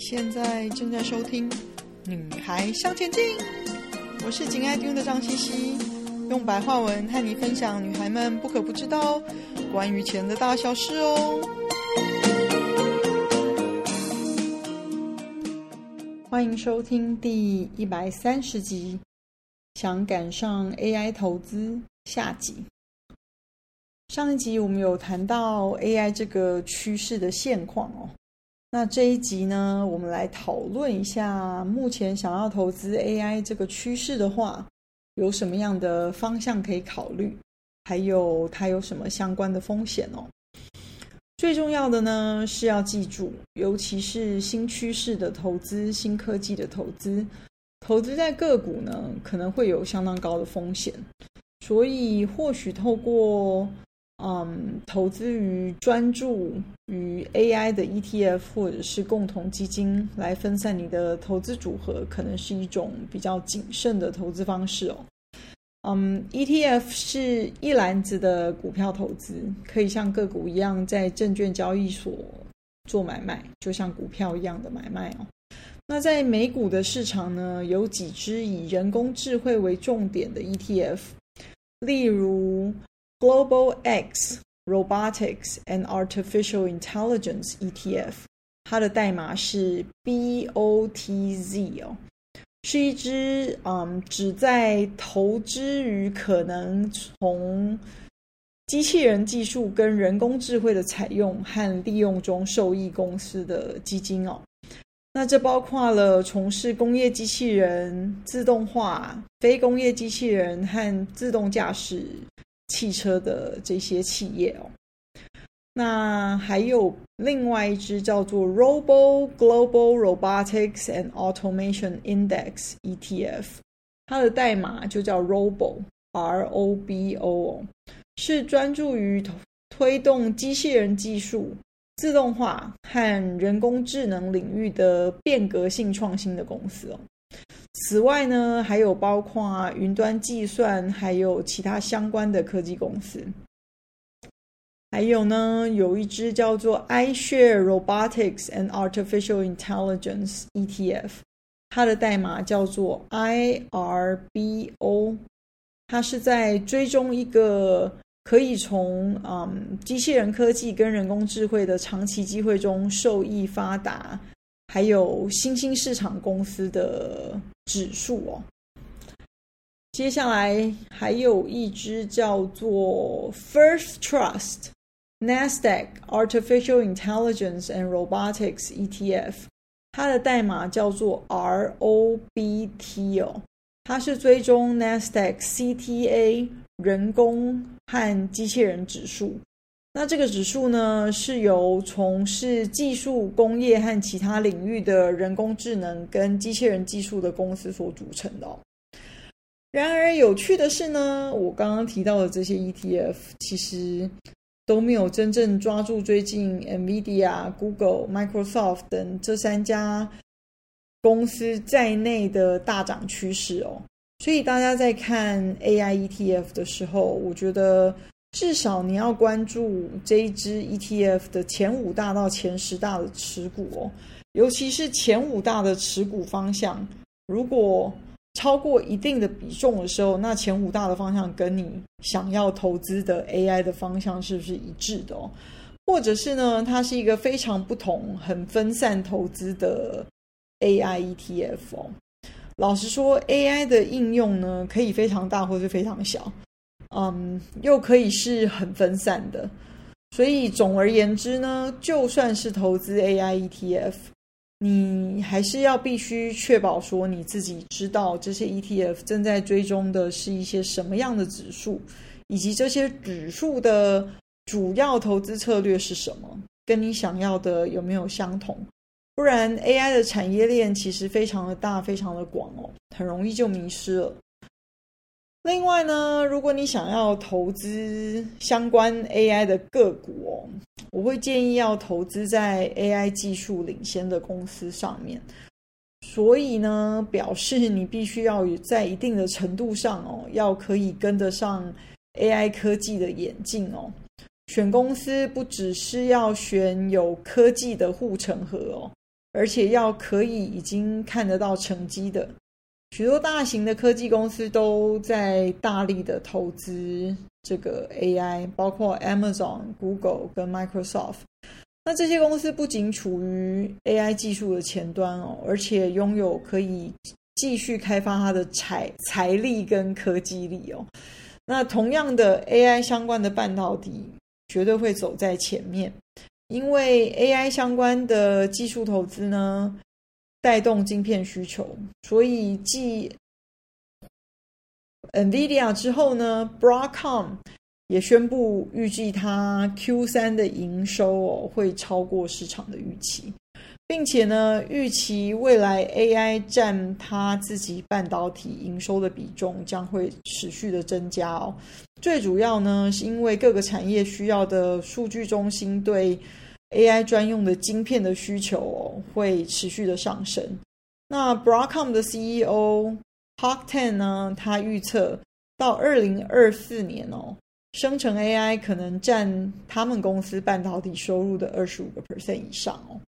现在正在收听《女孩向前进》，我是紧爱听的张茜茜，用白话文和你分享女孩们不可不知道关于钱的大小事哦。欢迎收听第一百三十集，想赶上 AI 投资下集。上一集我们有谈到 AI 这个趋势的现况哦。那这一集呢，我们来讨论一下，目前想要投资 AI 这个趋势的话，有什么样的方向可以考虑，还有它有什么相关的风险哦。最重要的呢，是要记住，尤其是新趋势的投资、新科技的投资，投资在个股呢，可能会有相当高的风险，所以或许透过嗯，投资于专注于 AI 的 ETF 或者是共同基金来分散你的投资组合，可能是一种比较谨慎的投资方式哦。嗯，ETF 是一篮子的股票投资，可以像个股一样在证券交易所做买卖，就像股票一样的买卖哦。那在美股的市场呢，有几只以人工智慧为重点的 ETF，例如。Global X Robotics and Artificial Intelligence ETF，它的代码是 BOTZ 哦，是一支嗯旨在投资于可能从机器人技术跟人工智慧的采用和利用中受益公司的基金哦。那这包括了从事工业机器人、自动化、非工业机器人和自动驾驶。汽车的这些企业哦，那还有另外一支叫做 Robo Global Robotics and Automation Index ETF，它的代码就叫 Robo R O B O，是专注于推动机器人技术、自动化和人工智能领域的变革性创新的公司哦。此外呢，还有包括云端计算，还有其他相关的科技公司。还有呢，有一支叫做 iShare Robotics and Artificial Intelligence ETF，它的代码叫做 IRBO，它是在追踪一个可以从嗯机器人科技跟人工智慧的长期机会中受益发达。还有新兴市场公司的指数哦。接下来还有一支叫做 First Trust Nasdaq Artificial Intelligence and Robotics ETF，它的代码叫做 ROBT 哦，它是追踪 Nasdaq CTA 人工和机器人指数。那这个指数呢，是由从事技术、工业和其他领域的人工智能跟机器人技术的公司所组成的哦。然而，有趣的是呢，我刚刚提到的这些 ETF 其实都没有真正抓住最近 NVIDIA、Google、Microsoft 等这三家公司在内的大涨趋势哦。所以，大家在看 AI ETF 的时候，我觉得。至少你要关注这一支 ETF 的前五大到前十大的持股哦，尤其是前五大的持股方向，如果超过一定的比重的时候，那前五大的方向跟你想要投资的 AI 的方向是不是一致的哦？或者是呢，它是一个非常不同、很分散投资的 AI ETF 哦？老实说，AI 的应用呢，可以非常大，或是非常小。嗯，又可以是很分散的，所以总而言之呢，就算是投资 AI ETF，你还是要必须确保说你自己知道这些 ETF 正在追踪的是一些什么样的指数，以及这些指数的主要投资策略是什么，跟你想要的有没有相同？不然 AI 的产业链其实非常的大，非常的广哦，很容易就迷失了。另外呢，如果你想要投资相关 AI 的个股哦，我会建议要投资在 AI 技术领先的公司上面。所以呢，表示你必须要在一定的程度上哦，要可以跟得上 AI 科技的演进哦。选公司不只是要选有科技的护城河哦，而且要可以已经看得到成绩的。许多大型的科技公司都在大力的投资这个 AI，包括 Amazon、Google 跟 Microsoft。那这些公司不仅处于 AI 技术的前端哦，而且拥有可以继续开发它的财财力跟科技力哦。那同样的 AI 相关的半导体绝对会走在前面，因为 AI 相关的技术投资呢，带动晶片需求，所以继 NVIDIA 之后呢，Broadcom 也宣布预计它 Q 三的营收哦会超过市场的预期，并且呢预期未来 AI 占它自己半导体营收的比重将会持续的增加哦。最主要呢是因为各个产业需要的数据中心对 AI 专用的晶片的需求哦，会持续的上升。那 Broadcom 的 CEO Hock Tan 呢，他预测到二零二四年哦，生成 AI 可能占他们公司半导体收入的二十五个 percent 以上哦。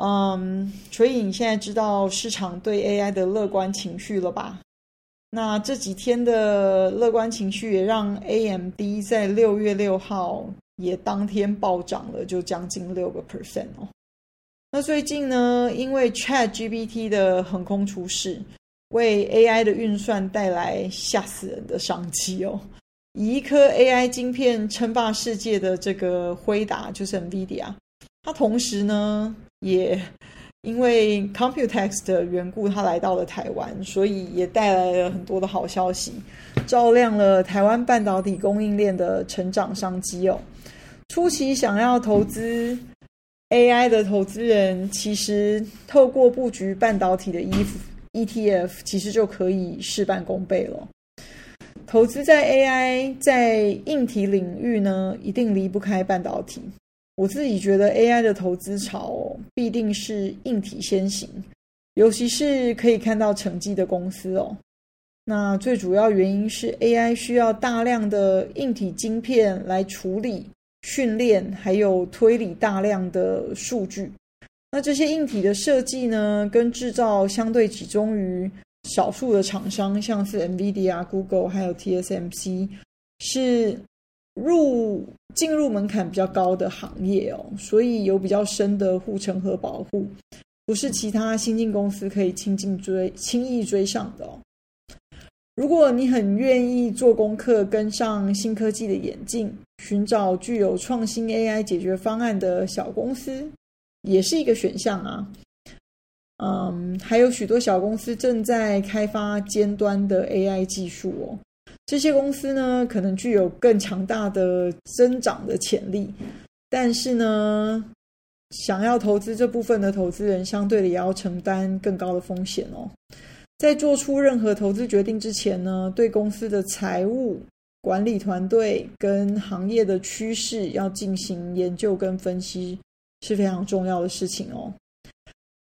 嗯，所以你现在知道市场对 AI 的乐观情绪了吧？那这几天的乐观情绪也让 AMD 在六月六号。也当天暴涨了，就将近六个 percent 哦。那最近呢，因为 ChatGPT 的横空出世，为 AI 的运算带来吓死人的商机哦。以一颗 AI 晶片称霸世界的这个辉达，就是 NVIDIA，它同时呢，也因为 Computex 的缘故，它来到了台湾，所以也带来了很多的好消息，照亮了台湾半导体供应链的成长商机哦。初期想要投资 AI 的投资人，其实透过布局半导体的 ETF，其实就可以事半功倍了。投资在 AI，在硬体领域呢，一定离不开半导体。我自己觉得 AI 的投资潮必定是硬体先行，尤其是可以看到成绩的公司哦。那最主要原因是 AI 需要大量的硬体晶片来处理。训练还有推理大量的数据，那这些硬体的设计呢，跟制造相对集中于少数的厂商，像是 NVIDIA、Google 还有 TSMC，是入进入门槛比较高的行业哦，所以有比较深的护城河保护，不是其他新进公司可以轻进追轻易追上的哦。如果你很愿意做功课，跟上新科技的演进，寻找具有创新 AI 解决方案的小公司，也是一个选项啊。嗯，还有许多小公司正在开发尖端的 AI 技术哦。这些公司呢，可能具有更强大的增长的潜力，但是呢，想要投资这部分的投资人，相对的也要承担更高的风险哦。在做出任何投资决定之前呢，对公司的财务管理团队跟行业的趋势要进行研究跟分析是非常重要的事情哦。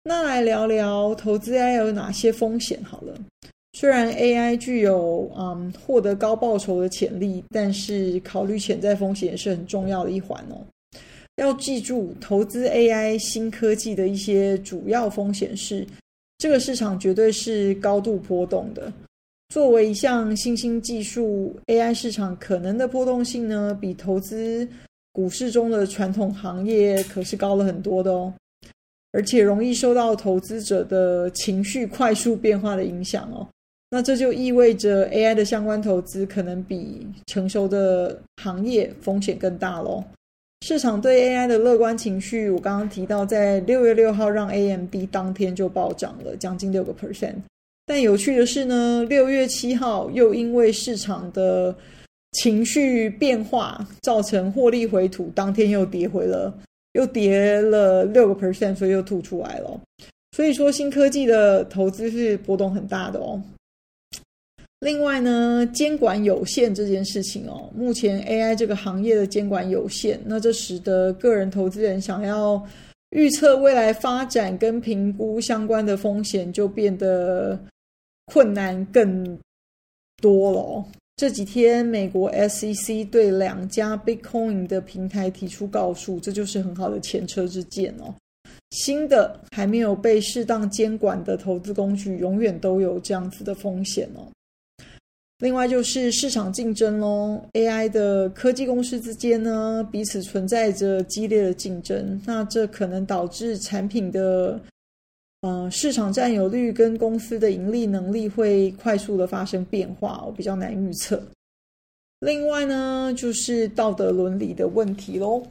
那来聊聊投资 AI 有哪些风险好了。虽然 AI 具有嗯获得高报酬的潜力，但是考虑潜在风险也是很重要的一环哦。要记住，投资 AI 新科技的一些主要风险是。这个市场绝对是高度波动的。作为一项新兴技术，AI 市场可能的波动性呢，比投资股市中的传统行业可是高了很多的哦。而且容易受到投资者的情绪快速变化的影响哦。那这就意味着 AI 的相关投资可能比成熟的行业风险更大喽。市场对 AI 的乐观情绪，我刚刚提到，在六月六号让 AMD 当天就暴涨了将近六个 percent。但有趣的是呢，六月七号又因为市场的情绪变化，造成获利回吐，当天又跌回了，又跌了六个 percent，所以又吐出来了。所以说，新科技的投资是波动很大的哦。另外呢，监管有限这件事情哦，目前 AI 这个行业的监管有限，那这使得个人投资人想要预测未来发展跟评估相关的风险就变得困难更多了哦。这几天，美国 SEC 对两家 Bitcoin 的平台提出告诉，这就是很好的前车之鉴哦。新的还没有被适当监管的投资工具，永远都有这样子的风险哦。另外就是市场竞争喽，AI 的科技公司之间呢，彼此存在着激烈的竞争，那这可能导致产品的呃市场占有率跟公司的盈利能力会快速的发生变化，我比较难预测。另外呢，就是道德伦理的问题喽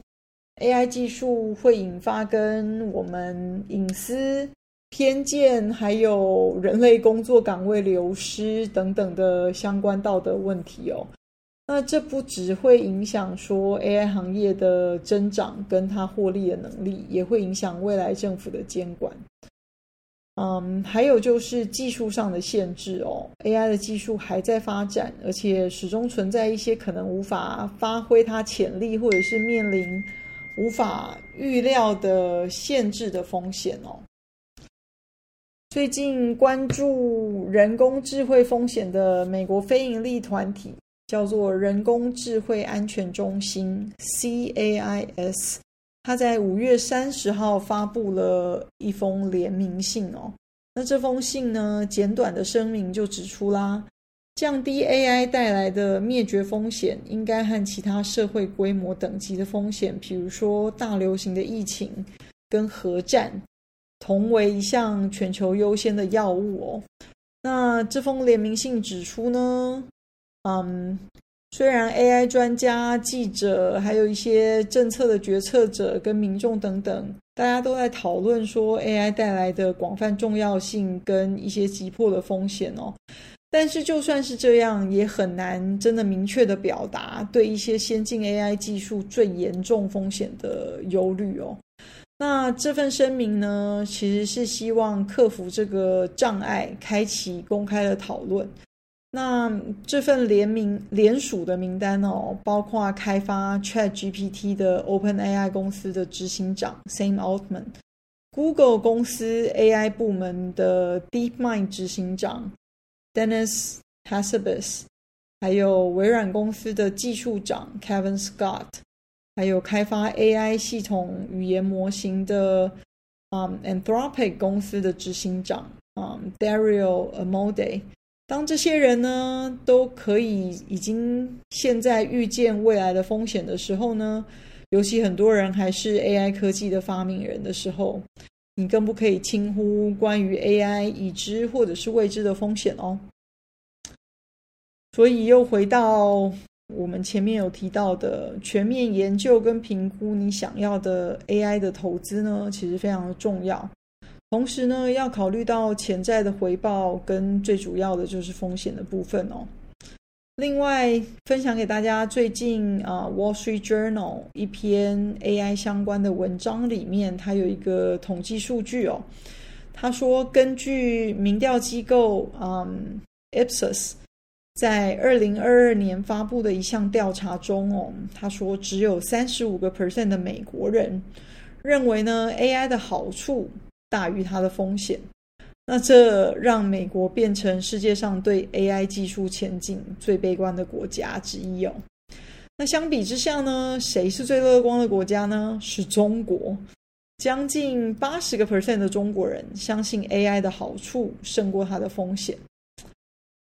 ，AI 技术会引发跟我们隐私。偏见，还有人类工作岗位流失等等的相关道德问题哦。那这不只会影响说 AI 行业的增长跟它获利的能力，也会影响未来政府的监管。嗯，还有就是技术上的限制哦。AI 的技术还在发展，而且始终存在一些可能无法发挥它潜力，或者是面临无法预料的限制的风险哦。最近关注人工智慧风险的美国非营利团体叫做人工智慧安全中心 （CAIS），他在五月三十号发布了一封联名信哦。那这封信呢，简短的声明就指出啦，降低 AI 带来的灭绝风险，应该和其他社会规模等级的风险，比如说大流行的疫情跟核战。同为一项全球优先的药物哦。那这封联名信指出呢，嗯，虽然 AI 专家、记者，还有一些政策的决策者跟民众等等，大家都在讨论说 AI 带来的广泛重要性跟一些急迫的风险哦。但是就算是这样，也很难真的明确的表达对一些先进 AI 技术最严重风险的忧虑哦。那这份声明呢，其实是希望克服这个障碍，开启公开的讨论。那这份联名联署的名单哦，包括开发 ChatGPT 的 OpenAI 公司的执行长 Sam Altman，Google 公司 AI 部门的 DeepMind 执行长 Dennis Hassabis，还有微软公司的技术长 Kevin Scott。还有开发 AI 系统语言模型的，嗯，Anthropic 公司的执行长，嗯，Dario Amodei。当这些人呢都可以已经现在预见未来的风险的时候呢，尤其很多人还是 AI 科技的发明人的时候，你更不可以轻忽关于 AI 已知或者是未知的风险哦。所以又回到。我们前面有提到的全面研究跟评估你想要的 AI 的投资呢，其实非常的重要。同时呢，要考虑到潜在的回报跟最主要的就是风险的部分哦。另外，分享给大家最近啊，《Wall Street Journal》一篇 AI 相关的文章里面，它有一个统计数据哦。他说，根据民调机构嗯 Ipsos。在二零二二年发布的一项调查中，哦，他说只有三十五个 percent 的美国人认为呢，AI 的好处大于它的风险。那这让美国变成世界上对 AI 技术前景最悲观的国家之一哦。那相比之下呢，谁是最乐观的国家呢？是中国，将近八十个 percent 的中国人相信 AI 的好处胜过它的风险。